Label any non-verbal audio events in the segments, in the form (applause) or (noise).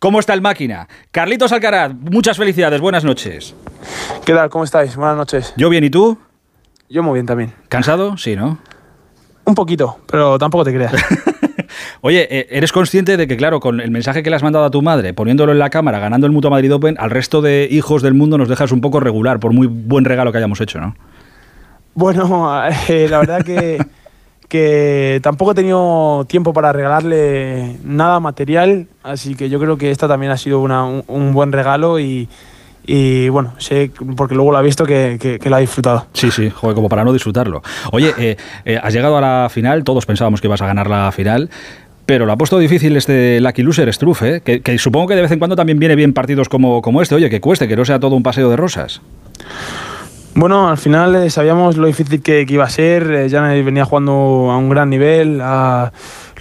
¿Cómo está el máquina? Carlitos Alcaraz, muchas felicidades, buenas noches. ¿Qué tal? ¿Cómo estáis? Buenas noches. Yo bien, ¿y tú? Yo muy bien también. ¿Cansado? Sí, ¿no? Un poquito, pero tampoco te creas. (laughs) Oye, eh, ¿eres consciente de que, claro, con el mensaje que le has mandado a tu madre, poniéndolo en la cámara, ganando el Mutua Madrid Open, al resto de hijos del mundo nos dejas un poco regular, por muy buen regalo que hayamos hecho, ¿no? Bueno, (laughs) eh, la verdad que, que tampoco he tenido tiempo para regalarle nada material, así que yo creo que esta también ha sido una- un, buen regalo y, y, bueno, sé, porque luego lo ha visto, que, que, que lo ha disfrutado. Sí, sí, joder, como para no disfrutarlo. Oye, eh, eh, has llegado a la final, todos pensábamos que ibas a ganar la final. Pero lo ha puesto difícil este Lucky Loser Struff, ¿eh? que, que supongo que de vez en cuando también viene bien partidos como, como este. Oye, que cueste, que no sea todo un paseo de rosas. Bueno, al final eh, sabíamos lo difícil que, que iba a ser. eh, Janet venía jugando a un gran nivel. a-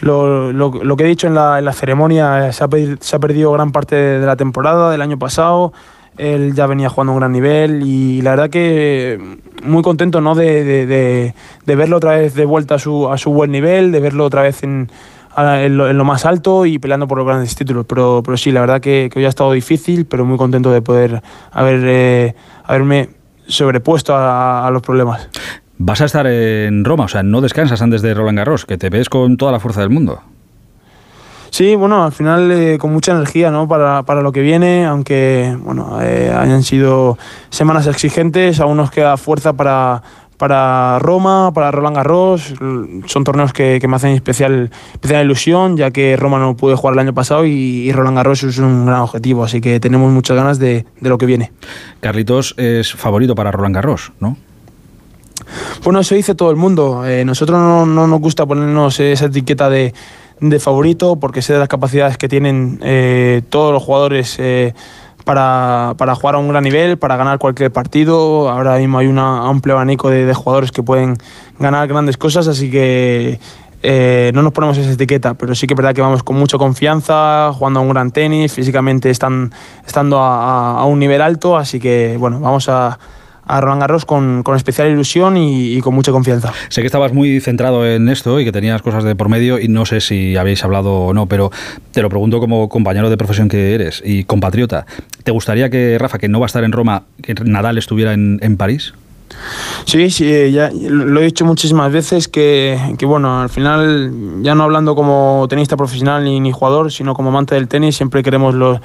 lo, lo- lo que he dicho en la, en la ceremonia, eh, se ha, se ha perdido gran parte de la temporada del año pasado. Él ya venía jugando a un gran nivel y la verdad que muy contento ¿no? de, de- de- de verlo otra vez de vuelta a su, a su buen nivel, de verlo otra vez en, en, lo, en lo más alto y peleando por los grandes títulos. Pero, pero sí, la verdad que, que hoy ha estado difícil, pero muy contento de poder haber, eh, haberme sobrepuesto a, a los problemas. Vas a estar en Roma, o sea, no descansas antes de Roland Garros, que te ves con toda la fuerza del mundo. Sí, bueno, al final eh, con mucha energía ¿no? para, para lo que viene, aunque bueno, eh, hayan sido semanas exigentes, aún nos queda fuerza para, para Roma, para Roland Garros. Son torneos que, que me hacen especial, especial ilusión, ya que Roma no pude jugar el año pasado y, y Roland Garros es un gran objetivo, así que tenemos muchas ganas de, de lo que viene. Carlitos es favorito para Roland Garros, ¿no? Bueno, eso dice todo el mundo. Eh, nosotros no, no nos gusta ponernos esa etiqueta de, de favorito porque sé de las capacidades que tienen eh, todos los jugadores eh, para, para jugar a un gran nivel, para ganar cualquier partido. Ahora mismo hay un amplio abanico de, jugadores que pueden ganar grandes cosas, así que eh, no nos ponemos esa etiqueta, pero sí que es verdad que vamos con mucha confianza, jugando a un gran tenis, físicamente están, estando a un nivel alto, así que bueno, vamos a, a Roland Garros con, con especial ilusión y, y con mucha confianza. Sé que estabas muy centrado en esto y que tenías cosas de por medio y no sé si habéis hablado o no, pero te lo pregunto como compañero de profesión que eres y compatriota. ¿Te gustaría que Rafa, que no va a estar en Roma, que Nadal estuviera en, en París? Sí, sí, eh, ya lo he dicho muchísimas veces que, que, bueno, al final, ya no hablando como tenista profesional ni, ni jugador, sino como amante del tenis, siempre queremos los,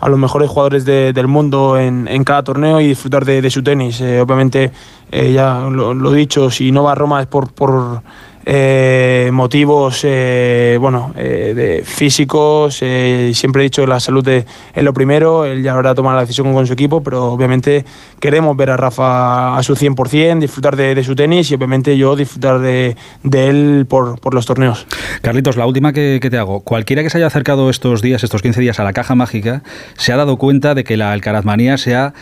a los mejores jugadores de- del mundo en, en cada torneo y disfrutar de, de su tenis. Eh, obviamente, eh, ya lo, he dicho, si no va a Roma es por, por eh, motivos eh, bueno, eh, físicos. eh, siempre he dicho que la salud es, lo primero. Él ya habrá tomado la decisión con su equipo, pero obviamente queremos ver a Rafa a su 100%, disfrutar de, su tenis y obviamente yo disfrutar de, él por, por los torneos. Carlitos, la última que, que te hago. Cualquiera que se haya acercado estos días, estos 15 días a la caja mágica, se ha dado cuenta de que la alcarazmanía se ha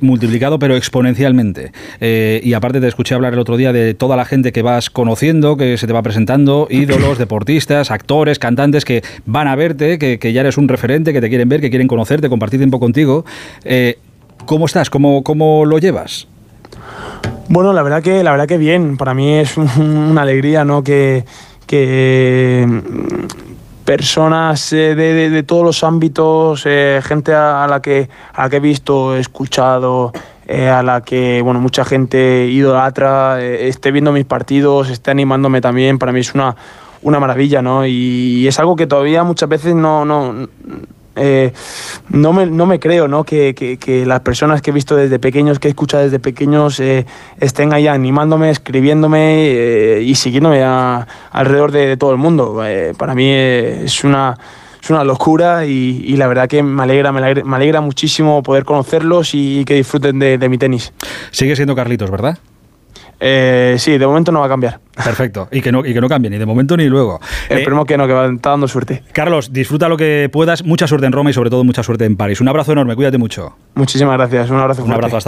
multiplicado, pero exponencialmente. Y aparte te escuché hablar el otro día de toda la gente que vas conociendo, que se te va presentando, ídolos, deportistas, actores, cantantes que van a verte, que, que ya eres un referente, que te quieren ver, que quieren conocerte, compartir tiempo contigo. Eh, ¿Cómo estás? ¿Cómo, ¿Cómo lo llevas? Bueno, la verdad que, la verdad que bien. Para mí es un- una alegría, ¿no? Que, que mm, personas eh, de, de- todos los ámbitos, eh, gente a, a la que a la que he visto, he escuchado, eh, a la que bueno mucha gente idolatra, eh, esté viendo mis partidos, esté animándome también. Para mí es una una maravilla, ¿no? Y, es algo que todavía muchas veces no, no, eh, no, me, no me creo, ¿no? Que, que- que las personas que he visto desde pequeños, que he escuchado desde pequeños, estén ahí animándome, escribiéndome y siguiéndome a- alrededor de, todo el mundo. Para mí es una... Es una locura y, y la verdad que me alegra, me alegra, me alegra muchísimo poder conocerlos y, que disfruten de, de mi tenis. Sigue siendo Carlitos, ¿verdad? Eh, sí, de momento no va a cambiar. Perfecto. Y que no, y que no cambie, ni de momento ni luego. Eh, Esperemos que no, que va, está dando suerte. Carlos, disfruta lo que puedas. Mucha suerte en Roma y sobre todo mucha suerte en París. Un abrazo enorme, cuídate mucho. Muchísimas gracias. Un abrazo. Un fuerte. abrazo hasta